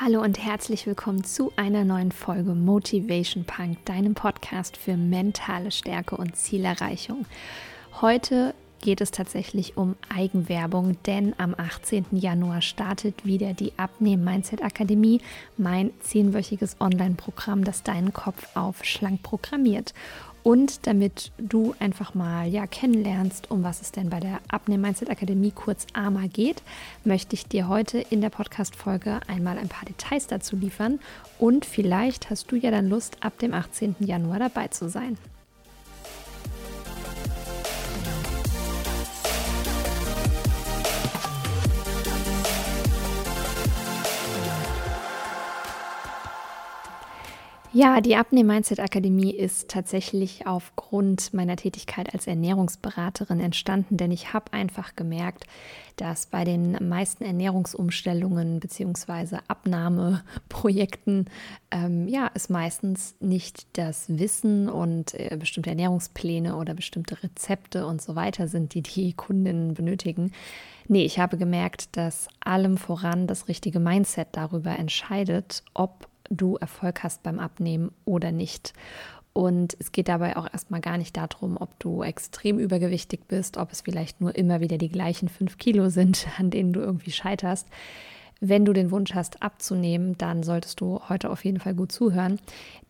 Hallo und herzlich willkommen zu einer neuen Folge Motivation Punk, deinem Podcast für mentale Stärke und Zielerreichung. Heute geht es tatsächlich um Eigenwerbung, denn am 18. Januar startet wieder die Abnehmen Mindset Akademie, mein zehnwöchiges Online-Programm, das deinen Kopf auf schlank programmiert. Und damit du einfach mal ja kennenlernst, um was es denn bei der Abnehmen Mindset Akademie kurz AMA geht, möchte ich dir heute in der Podcast Folge einmal ein paar Details dazu liefern und vielleicht hast du ja dann Lust ab dem 18. Januar dabei zu sein. Ja, die Abnehm Mindset Akademie ist tatsächlich aufgrund meiner Tätigkeit als Ernährungsberaterin entstanden, denn ich habe einfach gemerkt, dass bei den meisten Ernährungsumstellungen bzw. Abnahmeprojekten ähm, ja, es meistens nicht das Wissen und äh, bestimmte Ernährungspläne oder bestimmte Rezepte und so weiter sind, die die Kundinnen benötigen. Nee, ich habe gemerkt, dass allem voran das richtige Mindset darüber entscheidet, ob du Erfolg hast beim Abnehmen oder nicht. Und es geht dabei auch erstmal gar nicht darum, ob du extrem übergewichtig bist, ob es vielleicht nur immer wieder die gleichen fünf Kilo sind, an denen du irgendwie scheiterst. Wenn du den Wunsch hast, abzunehmen, dann solltest du heute auf jeden Fall gut zuhören.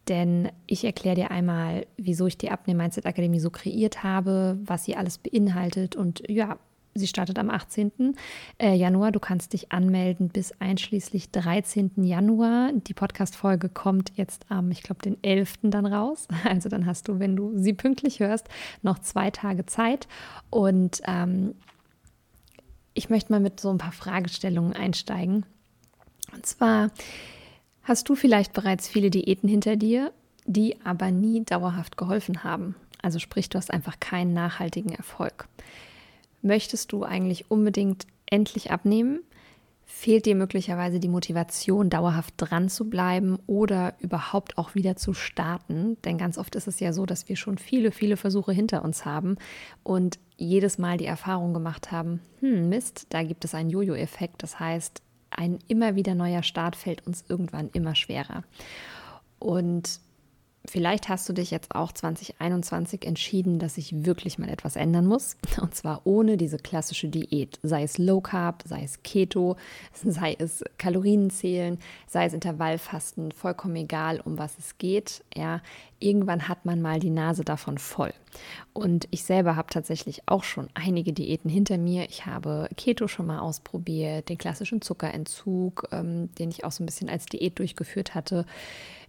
Denn ich erkläre dir einmal, wieso ich die Abnehmen Mindset Akademie so kreiert habe, was sie alles beinhaltet und ja, Sie startet am 18. Äh, Januar. Du kannst dich anmelden bis einschließlich 13. Januar. Die Podcast-Folge kommt jetzt am, ich glaube, den 11. dann raus. Also dann hast du, wenn du sie pünktlich hörst, noch zwei Tage Zeit. Und ähm, ich möchte mal mit so ein paar Fragestellungen einsteigen. Und zwar hast du vielleicht bereits viele Diäten hinter dir, die aber nie dauerhaft geholfen haben. Also sprich, du hast einfach keinen nachhaltigen Erfolg. Möchtest du eigentlich unbedingt endlich abnehmen? Fehlt dir möglicherweise die Motivation, dauerhaft dran zu bleiben oder überhaupt auch wieder zu starten? Denn ganz oft ist es ja so, dass wir schon viele, viele Versuche hinter uns haben und jedes Mal die Erfahrung gemacht haben, hm, Mist, da gibt es einen Jojo-Effekt. Das heißt, ein immer wieder neuer Start fällt uns irgendwann immer schwerer. Und Vielleicht hast du dich jetzt auch 2021 entschieden, dass sich wirklich mal etwas ändern muss. Und zwar ohne diese klassische Diät. Sei es Low Carb, sei es Keto, sei es Kalorienzählen, sei es Intervallfasten, vollkommen egal, um was es geht. Ja, irgendwann hat man mal die Nase davon voll. Und ich selber habe tatsächlich auch schon einige Diäten hinter mir. Ich habe Keto schon mal ausprobiert, den klassischen Zuckerentzug, ähm, den ich auch so ein bisschen als Diät durchgeführt hatte.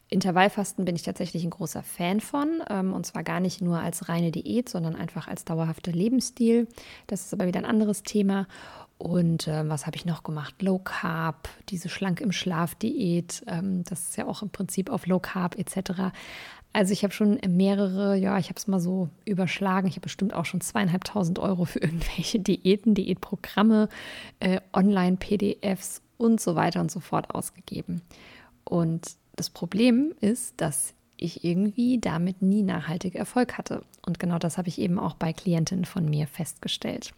Intervallfasten bin ich tatsächlich ein großer Fan von. Ähm, und zwar gar nicht nur als reine Diät, sondern einfach als dauerhafter Lebensstil. Das ist aber wieder ein anderes Thema. Und äh, was habe ich noch gemacht? Low Carb, diese Schlank im Schlaf Diät. Ähm, das ist ja auch im Prinzip auf Low Carb etc. Also ich habe schon mehrere, ja, ich habe es mal so überschlagen. Ich habe bestimmt auch schon zweieinhalbtausend Euro für irgendwelche Diäten, Diätprogramme, äh, Online-PDFs und so weiter und so fort ausgegeben. Und das Problem ist, dass ich irgendwie damit nie nachhaltig Erfolg hatte. Und genau das habe ich eben auch bei Klientinnen von mir festgestellt.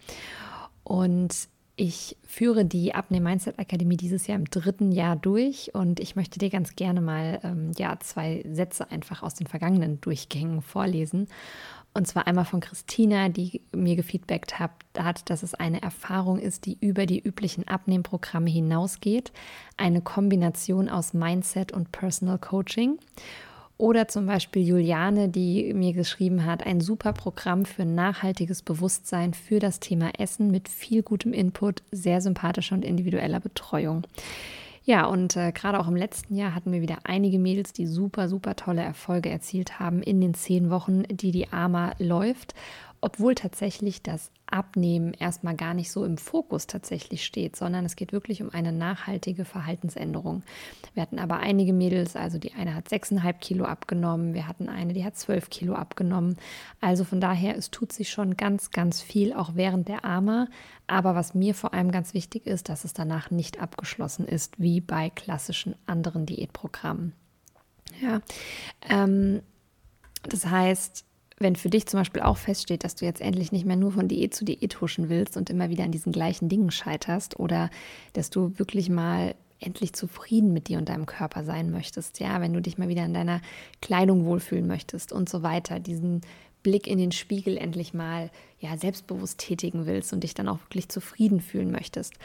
Und ich führe die Abnehm Mindset Akademie dieses Jahr im dritten Jahr durch und ich möchte dir ganz gerne mal ähm, ja, zwei Sätze einfach aus den vergangenen Durchgängen vorlesen. Und zwar einmal von Christina, die mir gefeedbackt hat, dass es eine Erfahrung ist, die über die üblichen Abnehmprogramme hinausgeht. Eine Kombination aus Mindset und Personal Coaching. Oder zum Beispiel Juliane, die mir geschrieben hat, ein super Programm für nachhaltiges Bewusstsein für das Thema Essen mit viel gutem Input, sehr sympathischer und individueller Betreuung. Ja, und äh, gerade auch im letzten Jahr hatten wir wieder einige Mädels, die super, super tolle Erfolge erzielt haben in den zehn Wochen, die die AMA läuft obwohl tatsächlich das Abnehmen erstmal gar nicht so im Fokus tatsächlich steht, sondern es geht wirklich um eine nachhaltige Verhaltensänderung. Wir hatten aber einige Mädels, also die eine hat 6,5 Kilo abgenommen, wir hatten eine, die hat 12 Kilo abgenommen. Also von daher, es tut sich schon ganz, ganz viel, auch während der AMA. Aber was mir vor allem ganz wichtig ist, dass es danach nicht abgeschlossen ist, wie bei klassischen anderen Diätprogrammen. Ja, ähm, das heißt, wenn für dich zum Beispiel auch feststeht, dass du jetzt endlich nicht mehr nur von Diät zu Diät huschen willst und immer wieder an diesen gleichen Dingen scheiterst oder dass du wirklich mal endlich zufrieden mit dir und deinem Körper sein möchtest, ja, wenn du dich mal wieder in deiner Kleidung wohlfühlen möchtest und so weiter, diesen Blick in den Spiegel endlich mal ja selbstbewusst tätigen willst und dich dann auch wirklich zufrieden fühlen möchtest,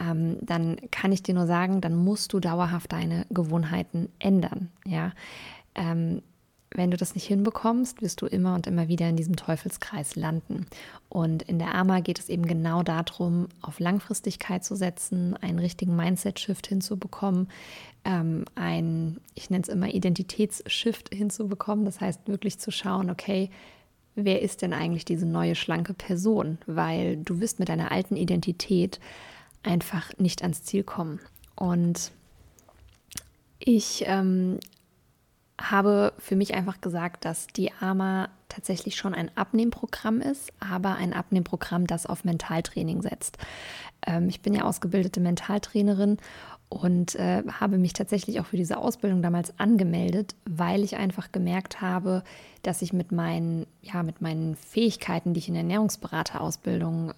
ähm, dann kann ich dir nur sagen, dann musst du dauerhaft deine Gewohnheiten ändern. Ja, ähm, wenn du das nicht hinbekommst, wirst du immer und immer wieder in diesem Teufelskreis landen. Und in der AMA geht es eben genau darum, auf Langfristigkeit zu setzen, einen richtigen Mindset-Shift hinzubekommen, ähm, ein, ich nenne es immer Identitätsshift hinzubekommen. Das heißt, wirklich zu schauen, okay, wer ist denn eigentlich diese neue schlanke Person? Weil du wirst mit deiner alten Identität einfach nicht ans Ziel kommen. Und ich ähm, habe für mich einfach gesagt, dass die AMA tatsächlich schon ein Abnehmprogramm ist, aber ein Abnehmprogramm, das auf Mentaltraining setzt. Ähm, ich bin ja ausgebildete Mentaltrainerin und äh, habe mich tatsächlich auch für diese Ausbildung damals angemeldet, weil ich einfach gemerkt habe, dass ich mit meinen, ja, mit meinen Fähigkeiten, die ich in der Ernährungsberaterausbildung äh,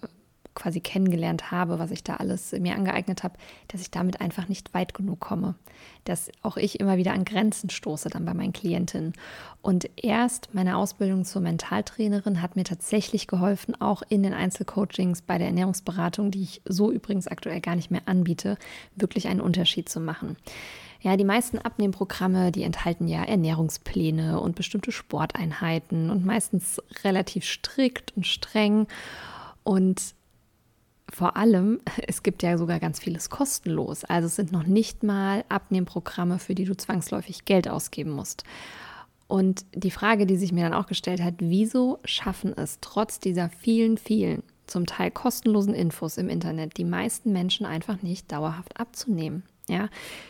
quasi kennengelernt habe, was ich da alles mir angeeignet habe, dass ich damit einfach nicht weit genug komme. Dass auch ich immer wieder an Grenzen stoße dann bei meinen Klientinnen. Und erst meine Ausbildung zur Mentaltrainerin hat mir tatsächlich geholfen, auch in den Einzelcoachings bei der Ernährungsberatung, die ich so übrigens aktuell gar nicht mehr anbiete, wirklich einen Unterschied zu machen. Ja, die meisten Abnehmprogramme, die enthalten ja Ernährungspläne und bestimmte Sporteinheiten und meistens relativ strikt und streng. Und vor allem, es gibt ja sogar ganz vieles kostenlos. Also es sind noch nicht mal Abnehmprogramme, für die du zwangsläufig Geld ausgeben musst. Und die Frage, die sich mir dann auch gestellt hat, wieso schaffen es trotz dieser vielen, vielen, zum Teil kostenlosen Infos im Internet die meisten Menschen einfach nicht dauerhaft abzunehmen? Ja,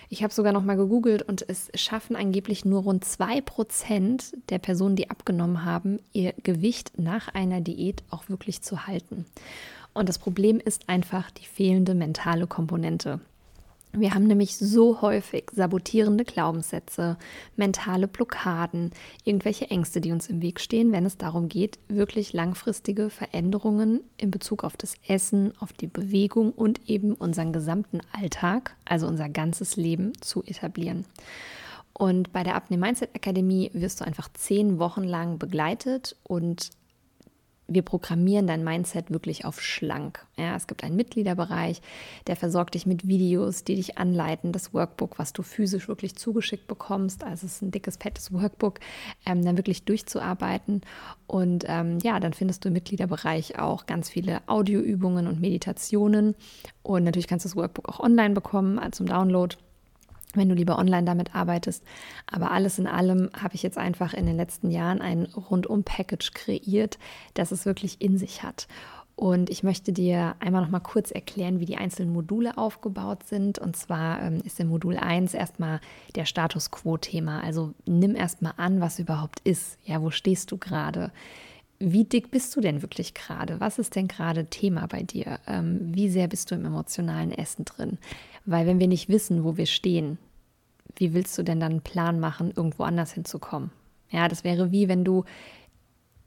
ich habe sogar noch mal gegoogelt und es schaffen angeblich nur rund 2% der Personen, die abgenommen haben, ihr Gewicht nach einer Diät auch wirklich zu halten. Und das Problem ist einfach die fehlende mentale Komponente. Wir haben nämlich so häufig sabotierende Glaubenssätze, mentale Blockaden, irgendwelche Ängste, die uns im Weg stehen, wenn es darum geht, wirklich langfristige Veränderungen in Bezug auf das Essen, auf die Bewegung und eben unseren gesamten Alltag, also unser ganzes Leben zu etablieren. Und bei der Abnehm Mindset Akademie wirst du einfach zehn Wochen lang begleitet und wir programmieren dein Mindset wirklich auf schlank. Ja, es gibt einen Mitgliederbereich, der versorgt dich mit Videos, die dich anleiten, das Workbook, was du physisch wirklich zugeschickt bekommst, also es ist ein dickes, fettes Workbook, ähm, dann wirklich durchzuarbeiten. Und ähm, ja, dann findest du im Mitgliederbereich auch ganz viele Audioübungen und Meditationen. Und natürlich kannst du das Workbook auch online bekommen äh, zum Download wenn du lieber online damit arbeitest. Aber alles in allem habe ich jetzt einfach in den letzten Jahren ein Rundum-Package kreiert, das es wirklich in sich hat. Und ich möchte dir einmal noch mal kurz erklären, wie die einzelnen Module aufgebaut sind. Und zwar ähm, ist im Modul 1 erstmal der Status Quo-Thema. Also nimm erstmal an, was überhaupt ist. Ja, wo stehst du gerade? Wie dick bist du denn wirklich gerade? Was ist denn gerade Thema bei dir? Ähm, wie sehr bist du im emotionalen Essen drin? Weil wenn wir nicht wissen, wo wir stehen, wie willst du denn dann einen Plan machen, irgendwo anders hinzukommen? Ja, das wäre wie wenn du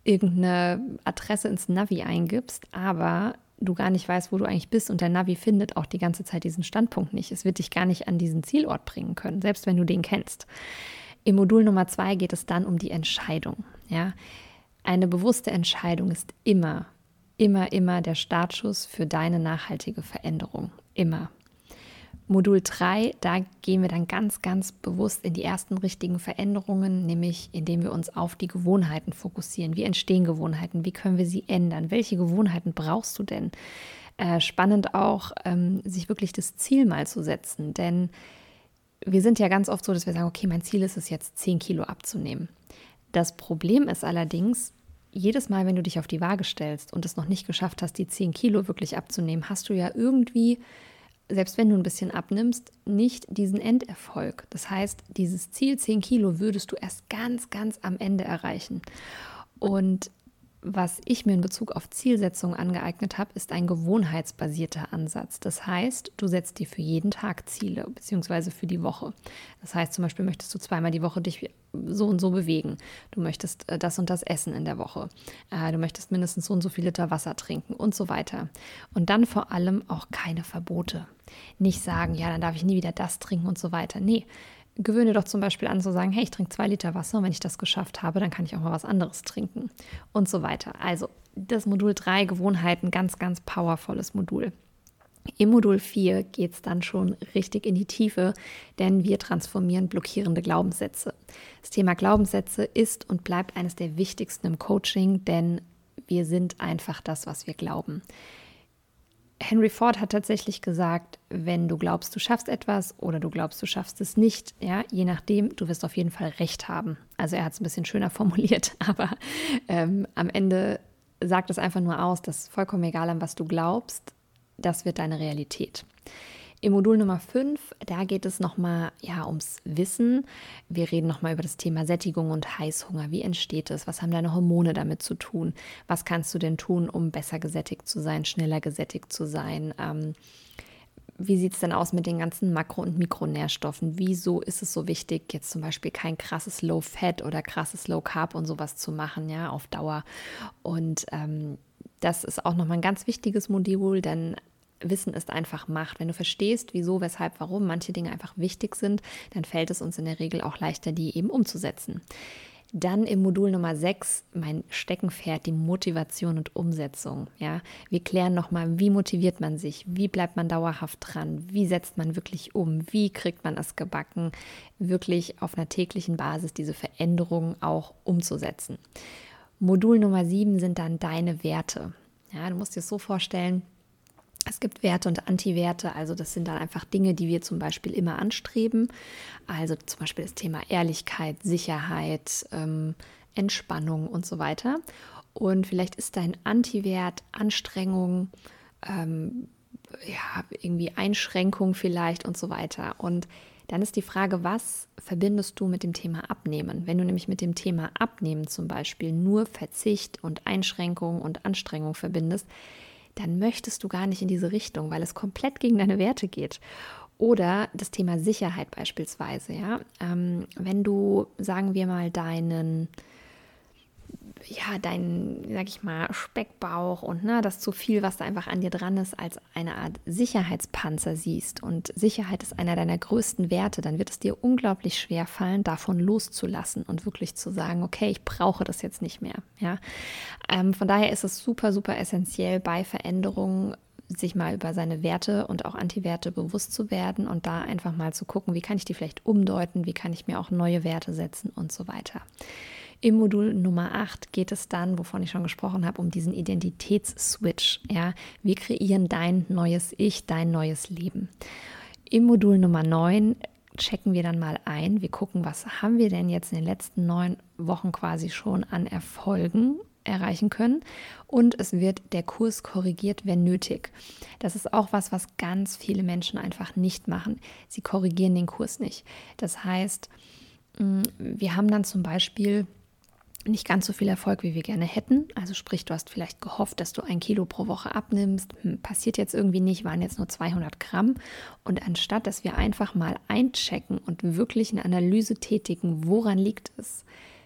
irgendeine Adresse ins Navi eingibst, aber du gar nicht weißt, wo du eigentlich bist und der Navi findet auch die ganze Zeit diesen Standpunkt nicht. Es wird dich gar nicht an diesen Zielort bringen können, selbst wenn du den kennst. Im Modul Nummer zwei geht es dann um die Entscheidung. Ja, eine bewusste Entscheidung ist immer, immer, immer der Startschuss für deine nachhaltige Veränderung. Immer. Modul 3, da gehen wir dann ganz, ganz bewusst in die ersten richtigen Veränderungen, nämlich indem wir uns auf die Gewohnheiten fokussieren. Wie entstehen Gewohnheiten? Wie können wir sie ändern? Welche Gewohnheiten brauchst du denn? Äh, spannend auch, ähm, sich wirklich das Ziel mal zu setzen, denn wir sind ja ganz oft so, dass wir sagen, okay, mein Ziel ist es jetzt, 10 Kilo abzunehmen. Das Problem ist allerdings, jedes Mal, wenn du dich auf die Waage stellst und es noch nicht geschafft hast, die 10 Kilo wirklich abzunehmen, hast du ja irgendwie selbst wenn du ein bisschen abnimmst, nicht diesen Enderfolg. Das heißt, dieses Ziel 10 Kilo würdest du erst ganz, ganz am Ende erreichen. Und was ich mir in Bezug auf Zielsetzung angeeignet habe, ist ein gewohnheitsbasierter Ansatz. Das heißt, du setzt dir für jeden Tag Ziele, beziehungsweise für die Woche. Das heißt, zum Beispiel möchtest du zweimal die Woche dich so und so bewegen. Du möchtest äh, das und das essen in der Woche. Äh, du möchtest mindestens so und so viel Liter Wasser trinken und so weiter. Und dann vor allem auch keine Verbote. Nicht sagen, ja, dann darf ich nie wieder das trinken und so weiter. Nee, gewöhne doch zum Beispiel an zu sagen, hey, ich trinke zwei Liter Wasser und wenn ich das geschafft habe, dann kann ich auch mal was anderes trinken und so weiter. Also das Modul 3 Gewohnheiten, ganz, ganz powervolles Modul. Im Modul 4 geht es dann schon richtig in die Tiefe, denn wir transformieren blockierende Glaubenssätze. Das Thema Glaubenssätze ist und bleibt eines der wichtigsten im Coaching, denn wir sind einfach das, was wir glauben. Henry Ford hat tatsächlich gesagt, wenn du glaubst, du schaffst etwas oder du glaubst, du schaffst es nicht, ja, je nachdem, du wirst auf jeden Fall recht haben. Also er hat es ein bisschen schöner formuliert, aber ähm, am Ende sagt es einfach nur aus, dass vollkommen egal an was du glaubst, das wird deine Realität. Im Modul Nummer 5, da geht es nochmal ja, ums Wissen. Wir reden nochmal über das Thema Sättigung und Heißhunger. Wie entsteht es? Was haben deine Hormone damit zu tun? Was kannst du denn tun, um besser gesättigt zu sein, schneller gesättigt zu sein? Ähm, wie sieht es denn aus mit den ganzen Makro- und Mikronährstoffen? Wieso ist es so wichtig, jetzt zum Beispiel kein krasses Low-Fat oder krasses Low-Carb und sowas zu machen, ja, auf Dauer? Und ähm, das ist auch nochmal ein ganz wichtiges Modul, denn Wissen ist einfach Macht. Wenn du verstehst, wieso, weshalb, warum manche Dinge einfach wichtig sind, dann fällt es uns in der Regel auch leichter, die eben umzusetzen. Dann im Modul Nummer 6 mein Steckenpferd, die Motivation und Umsetzung. Ja, wir klären nochmal, wie motiviert man sich, wie bleibt man dauerhaft dran, wie setzt man wirklich um, wie kriegt man es gebacken, wirklich auf einer täglichen Basis diese Veränderungen auch umzusetzen. Modul Nummer 7 sind dann deine Werte. Ja, du musst dir so vorstellen, es gibt Werte und Antiwerte, also das sind dann einfach Dinge, die wir zum Beispiel immer anstreben. Also zum Beispiel das Thema Ehrlichkeit, Sicherheit, ähm, Entspannung und so weiter. Und vielleicht ist dein Antiwert Anstrengung, ähm, ja, irgendwie Einschränkung vielleicht und so weiter. Und dann ist die Frage, was verbindest du mit dem Thema Abnehmen? Wenn du nämlich mit dem Thema Abnehmen zum Beispiel nur Verzicht und Einschränkung und Anstrengung verbindest, dann möchtest du gar nicht in diese Richtung, weil es komplett gegen deine Werte geht. Oder das Thema Sicherheit beispielsweise, ja. Ähm, wenn du, sagen wir mal, deinen ja, dein, sag ich mal, Speckbauch und ne, das zu viel, was da einfach an dir dran ist, als eine Art Sicherheitspanzer siehst und Sicherheit ist einer deiner größten Werte, dann wird es dir unglaublich schwer fallen, davon loszulassen und wirklich zu sagen, okay, ich brauche das jetzt nicht mehr. Ja, ähm, von daher ist es super, super essentiell bei Veränderungen sich mal über seine Werte und auch Antiwerte bewusst zu werden und da einfach mal zu gucken, wie kann ich die vielleicht umdeuten, wie kann ich mir auch neue Werte setzen und so weiter. Im Modul Nummer 8 geht es dann, wovon ich schon gesprochen habe, um diesen Identitätsswitch. Ja? Wir kreieren dein neues Ich, dein neues Leben. Im Modul Nummer 9 checken wir dann mal ein. Wir gucken, was haben wir denn jetzt in den letzten neun Wochen quasi schon an Erfolgen erreichen können. Und es wird der Kurs korrigiert, wenn nötig. Das ist auch was, was ganz viele Menschen einfach nicht machen. Sie korrigieren den Kurs nicht. Das heißt, mm, wir haben dann zum Beispiel nicht ganz so viel Erfolg, wie wir gerne hätten. Also sprich, du hast vielleicht gehofft, dass du ein Kilo pro Woche abnimmst. Hm, passiert jetzt irgendwie nicht, waren jetzt nur 200 Gramm. Und anstatt, dass wir einfach mal einchecken und wirklich eine Analyse tätigen, woran liegt es,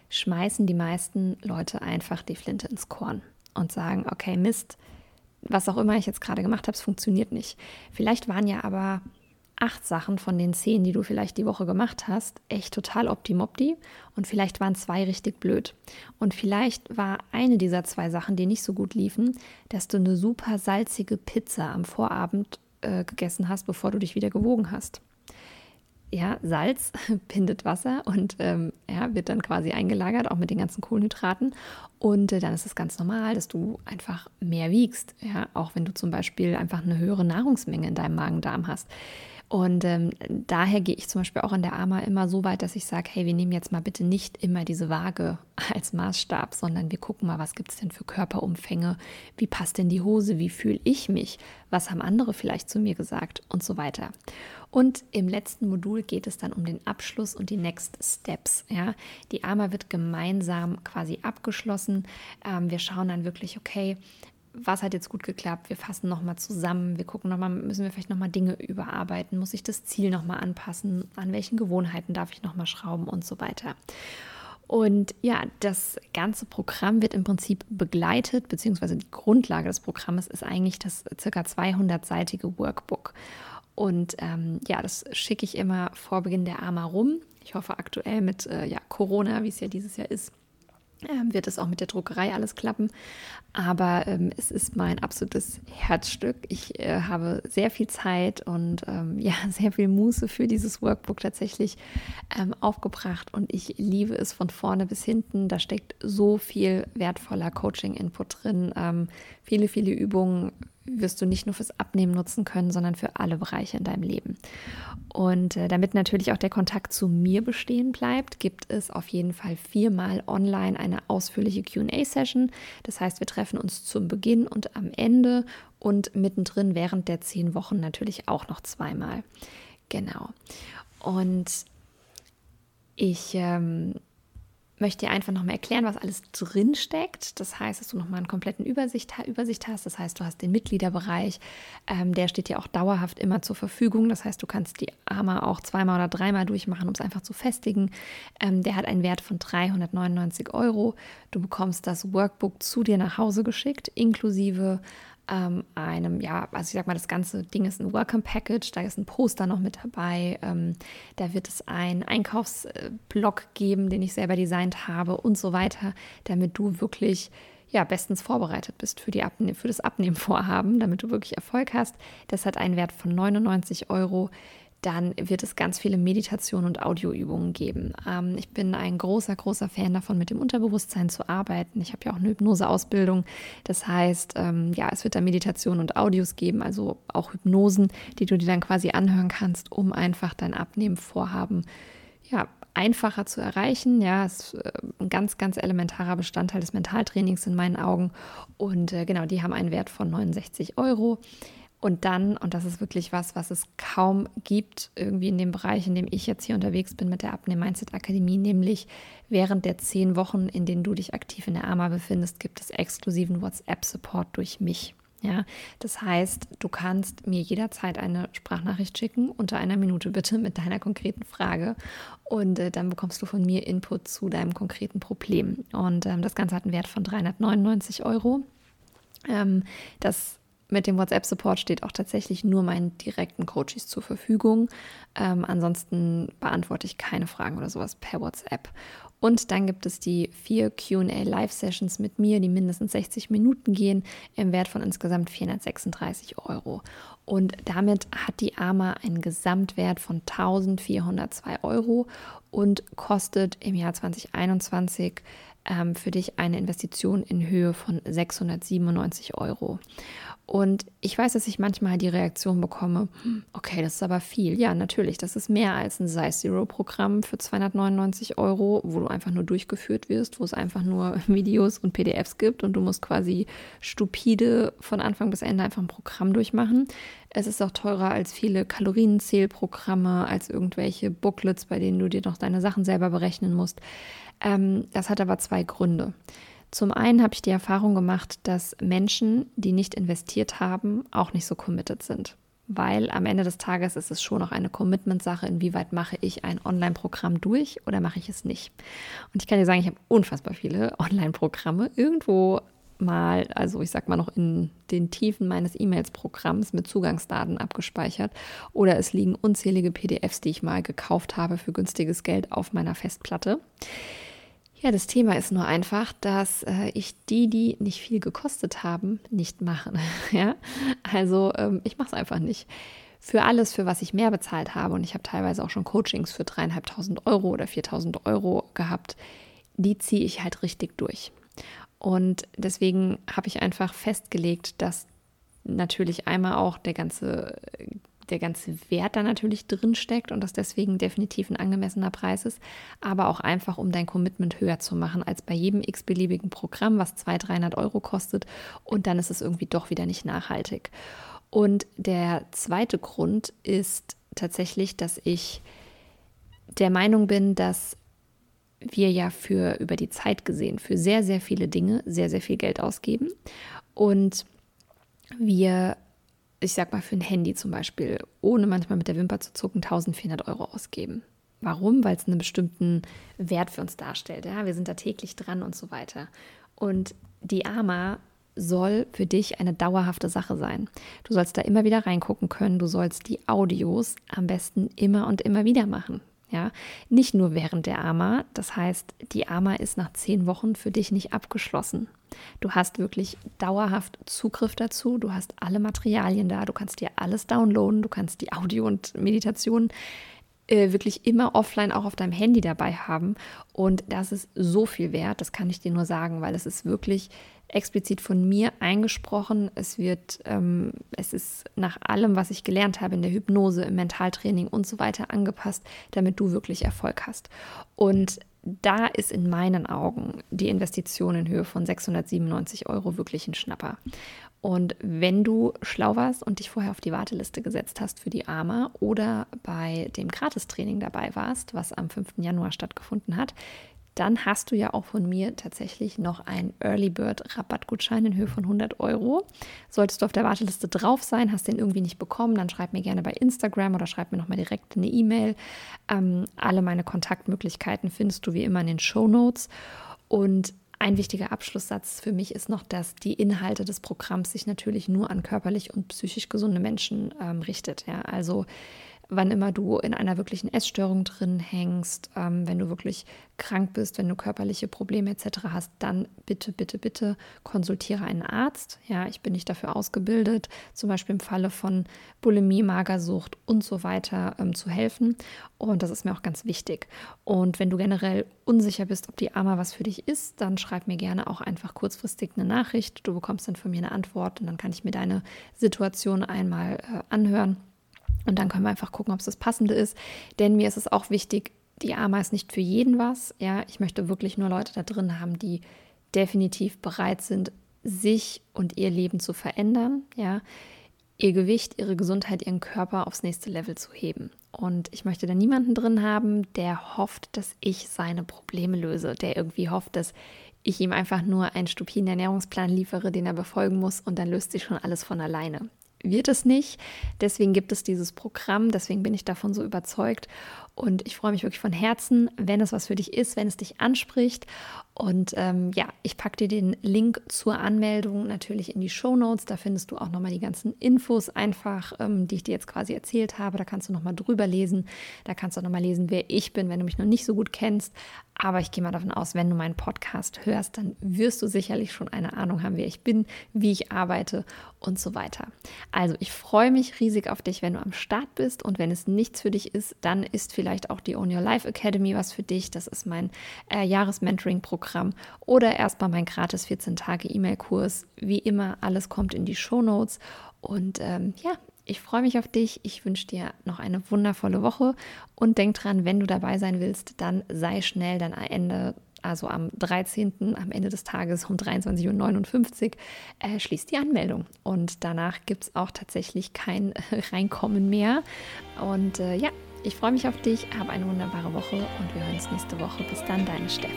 schmeißen die meisten Leute einfach die Flinte ins Korn und sagen, okay, Mist, was auch immer ich jetzt gerade gemacht habe, es funktioniert nicht. Vielleicht waren ja aber acht Sachen von den zehn, die du vielleicht die Woche gemacht hast, echt total optimopti und vielleicht waren zwei richtig blöd. Und vielleicht war eine dieser zwei Sachen, die nicht so gut liefen, dass du eine super salzige Pizza am Vorabend äh, gegessen hast, bevor du dich wieder gewogen hast. Ja, Salz bindet Wasser und ähm, ja, wird dann quasi eingelagert, auch mit den ganzen Kohlenhydraten. Und äh, dann ist es ganz normal, dass du einfach mehr wiegst. Ja, auch wenn du zum Beispiel einfach eine höhere Nahrungsmenge in deinem Magen-Darm hast. Und ähm, daher gehe ich zum Beispiel auch in der AMA immer so weit, dass ich sage, hey, wir nehmen jetzt mal bitte nicht immer diese Waage als Maßstab, sondern wir gucken mal, was gibt es denn für Körperumfänge, wie passt denn die Hose, wie fühle ich mich, was haben andere vielleicht zu mir gesagt und so weiter. Und im letzten Modul geht es dann um den Abschluss und die Next Steps. Ja. Die AMA wird gemeinsam quasi abgeschlossen. Ähm, wir schauen dann wirklich, okay, was hat jetzt gut geklappt? Wir fassen nochmal zusammen. Wir gucken nochmal, müssen wir vielleicht nochmal Dinge überarbeiten? Muss ich das Ziel nochmal anpassen? An welchen Gewohnheiten darf ich nochmal schrauben und so weiter? Und ja, das ganze Programm wird im Prinzip begleitet, beziehungsweise die Grundlage des Programmes ist eigentlich das circa 200-seitige Workbook. Und ähm, ja, das schicke ich immer vor Beginn der AMA rum. Ich hoffe aktuell mit äh, ja, Corona, wie es ja dieses Jahr ist, wird es auch mit der Druckerei alles klappen. Aber ähm, es ist mein absolutes Herzstück. Ich äh, habe sehr viel Zeit und ähm, ja, sehr viel Muße für dieses Workbook tatsächlich ähm, aufgebracht und ich liebe es von vorne bis hinten. Da steckt so viel wertvoller Coaching-Input drin, ähm, viele, viele Übungen wirst du nicht nur fürs Abnehmen nutzen können, sondern für alle Bereiche in deinem Leben. Und äh, damit natürlich auch der Kontakt zu mir bestehen bleibt, gibt es auf jeden Fall viermal online eine ausführliche QA-Session. Das heißt, wir treffen uns zum Beginn und am Ende und mittendrin während der zehn Wochen natürlich auch noch zweimal. Genau. Und ich ähm, möchte dir einfach nochmal erklären, was alles drin steckt. Das heißt, dass du nochmal einen kompletten Übersicht, Übersicht hast. Das heißt, du hast den Mitgliederbereich, ähm, der steht dir auch dauerhaft immer zur Verfügung. Das heißt, du kannst die Arme auch zweimal oder dreimal durchmachen, um es einfach zu festigen. Ähm, der hat einen Wert von 399 Euro. Du bekommst das Workbook zu dir nach Hause geschickt, inklusive ähm, einem, ja, also ich sag mal, das ganze Ding ist ein Welcome Package, da ist ein Poster noch mit dabei, ähm, da wird es einen Einkaufsblock geben, den ich selber designt habe und so weiter, damit du wirklich ja, bestens vorbereitet bist für, die Abne für das Abnehmvorhaben, damit du wirklich Erfolg hast. Das hat einen Wert von 99 Euro dann wird es ganz viele Meditationen und Audioübungen geben. Ähm, ich bin ein großer, großer Fan davon, mit dem Unterbewusstsein zu arbeiten. Ich habe ja auch eine Hypnoseausbildung. Das heißt, ähm, ja, es wird da Meditationen und Audios geben, also auch Hypnosen, die du dir dann quasi anhören kannst, um einfach dein Abnehmenvorhaben ja, einfacher zu erreichen. Ja, ist äh, ein ganz, ganz elementarer Bestandteil des Mentaltrainings in meinen Augen. Und äh, genau, die haben einen Wert von 69 Euro. Und dann, und das ist wirklich was, was es kaum gibt, irgendwie in dem Bereich, in dem ich jetzt hier unterwegs bin mit der Abnehm Mindset Akademie, nämlich während der zehn Wochen, in denen du dich aktiv in der AMA befindest, gibt es exklusiven WhatsApp-Support durch mich. Ja, das heißt, du kannst mir jederzeit eine Sprachnachricht schicken, unter einer Minute bitte mit deiner konkreten Frage. Und äh, dann bekommst du von mir Input zu deinem konkreten Problem. Und ähm, das Ganze hat einen Wert von 399 Euro. Ähm, das mit dem WhatsApp-Support steht auch tatsächlich nur meinen direkten Coaches zur Verfügung. Ähm, ansonsten beantworte ich keine Fragen oder sowas per WhatsApp. Und dann gibt es die vier QA Live-Sessions mit mir, die mindestens 60 Minuten gehen, im Wert von insgesamt 436 Euro. Und damit hat die AMA einen Gesamtwert von 1402 Euro und kostet im Jahr 2021 ähm, für dich eine Investition in Höhe von 697 Euro. Und ich weiß, dass ich manchmal die Reaktion bekomme, hm, okay, das ist aber viel. Ja, natürlich, das ist mehr als ein Size Zero Programm für 299 Euro, wo du einfach nur durchgeführt wirst, wo es einfach nur Videos und PDFs gibt und du musst quasi stupide von Anfang bis Ende einfach ein Programm durchmachen. Es ist auch teurer als viele Kalorienzählprogramme, als irgendwelche Booklets, bei denen du dir noch deine Sachen selber berechnen musst. Ähm, das hat aber zwei Gründe. Zum einen habe ich die Erfahrung gemacht, dass Menschen, die nicht investiert haben, auch nicht so committed sind. Weil am Ende des Tages ist es schon noch eine Commitment-Sache, inwieweit mache ich ein Online-Programm durch oder mache ich es nicht. Und ich kann dir sagen, ich habe unfassbar viele Online-Programme irgendwo mal, also ich sag mal noch in den Tiefen meines E-Mails-Programms mit Zugangsdaten abgespeichert oder es liegen unzählige PDFs, die ich mal gekauft habe für günstiges Geld auf meiner Festplatte. Ja, das Thema ist nur einfach, dass äh, ich die, die nicht viel gekostet haben, nicht mache. ja, also ähm, ich mache es einfach nicht. Für alles, für was ich mehr bezahlt habe, und ich habe teilweise auch schon Coachings für dreieinhalbtausend Euro oder 4.000 Euro gehabt, die ziehe ich halt richtig durch. Und deswegen habe ich einfach festgelegt, dass natürlich einmal auch der ganze der ganze Wert da natürlich drin steckt und das deswegen definitiv ein angemessener Preis ist, aber auch einfach, um dein Commitment höher zu machen als bei jedem x-beliebigen Programm, was 200, 300 Euro kostet und dann ist es irgendwie doch wieder nicht nachhaltig. Und der zweite Grund ist tatsächlich, dass ich der Meinung bin, dass wir ja für über die Zeit gesehen für sehr, sehr viele Dinge sehr, sehr viel Geld ausgeben. Und wir, ich sag mal, für ein Handy zum Beispiel, ohne manchmal mit der Wimper zu zucken, 1400 Euro ausgeben. Warum? Weil es einen bestimmten Wert für uns darstellt. Ja? Wir sind da täglich dran und so weiter. Und die AMA soll für dich eine dauerhafte Sache sein. Du sollst da immer wieder reingucken können. Du sollst die Audios am besten immer und immer wieder machen. Ja, nicht nur während der AMA. Das heißt, die AMA ist nach zehn Wochen für dich nicht abgeschlossen. Du hast wirklich dauerhaft Zugriff dazu. Du hast alle Materialien da. Du kannst dir alles downloaden. Du kannst die Audio und Meditation äh, wirklich immer offline auch auf deinem Handy dabei haben. Und das ist so viel wert. Das kann ich dir nur sagen, weil es ist wirklich explizit von mir eingesprochen. Es wird, ähm, es ist nach allem, was ich gelernt habe in der Hypnose, im Mentaltraining und so weiter angepasst, damit du wirklich Erfolg hast. Und da ist in meinen Augen die Investition in Höhe von 697 Euro wirklich ein Schnapper. Und wenn du schlau warst und dich vorher auf die Warteliste gesetzt hast für die AMA oder bei dem Gratistraining dabei warst, was am 5. Januar stattgefunden hat, dann hast du ja auch von mir tatsächlich noch einen Early Bird Rabattgutschein in Höhe von 100 Euro. Solltest du auf der Warteliste drauf sein, hast den irgendwie nicht bekommen, dann schreib mir gerne bei Instagram oder schreib mir nochmal direkt eine E-Mail. Ähm, alle meine Kontaktmöglichkeiten findest du wie immer in den Show Notes. Und ein wichtiger Abschlusssatz für mich ist noch, dass die Inhalte des Programms sich natürlich nur an körperlich und psychisch gesunde Menschen ähm, richtet. Ja? Also wann immer du in einer wirklichen Essstörung drin hängst, ähm, wenn du wirklich krank bist, wenn du körperliche Probleme etc. hast, dann bitte, bitte, bitte konsultiere einen Arzt. Ja, ich bin nicht dafür ausgebildet, zum Beispiel im Falle von Bulimie, Magersucht und so weiter ähm, zu helfen. Und das ist mir auch ganz wichtig. Und wenn du generell unsicher bist, ob die AMA was für dich ist, dann schreib mir gerne auch einfach kurzfristig eine Nachricht. Du bekommst dann von mir eine Antwort und dann kann ich mir deine Situation einmal äh, anhören und dann können wir einfach gucken, ob es das Passende ist. Denn mir ist es auch wichtig, die AMA ist nicht für jeden was. Ja, ich möchte wirklich nur Leute da drin haben, die definitiv bereit sind, sich und ihr Leben zu verändern. Ja, ihr Gewicht, ihre Gesundheit, ihren Körper aufs nächste Level zu heben. Und ich möchte da niemanden drin haben, der hofft, dass ich seine Probleme löse, der irgendwie hofft, dass ich ihm einfach nur einen stupiden Ernährungsplan liefere, den er befolgen muss und dann löst sich schon alles von alleine wird es nicht. Deswegen gibt es dieses Programm, deswegen bin ich davon so überzeugt. Und ich freue mich wirklich von Herzen, wenn es was für dich ist, wenn es dich anspricht. Und ähm, ja, ich packe dir den Link zur Anmeldung natürlich in die Show Notes. Da findest du auch nochmal die ganzen Infos einfach, ähm, die ich dir jetzt quasi erzählt habe. Da kannst du nochmal drüber lesen. Da kannst du nochmal lesen, wer ich bin, wenn du mich noch nicht so gut kennst. Aber ich gehe mal davon aus, wenn du meinen Podcast hörst, dann wirst du sicherlich schon eine Ahnung haben, wer ich bin, wie ich arbeite und so weiter. Also ich freue mich riesig auf dich, wenn du am Start bist. Und wenn es nichts für dich ist, dann ist vielleicht vielleicht auch die Own Your Life Academy was für dich. Das ist mein äh, Jahresmentoring-Programm oder erstmal mein gratis 14-Tage-E-Mail-Kurs. Wie immer, alles kommt in die Show Notes. Und ähm, ja, ich freue mich auf dich. Ich wünsche dir noch eine wundervolle Woche und denk dran, wenn du dabei sein willst, dann sei schnell, dann Ende, also am 13., am Ende des Tages um 23.59 Uhr, äh, schließt die Anmeldung. Und danach gibt es auch tatsächlich kein Reinkommen mehr. Und äh, ja, ich freue mich auf dich, habe eine wunderbare Woche und wir hören uns nächste Woche. Bis dann, deine Steff.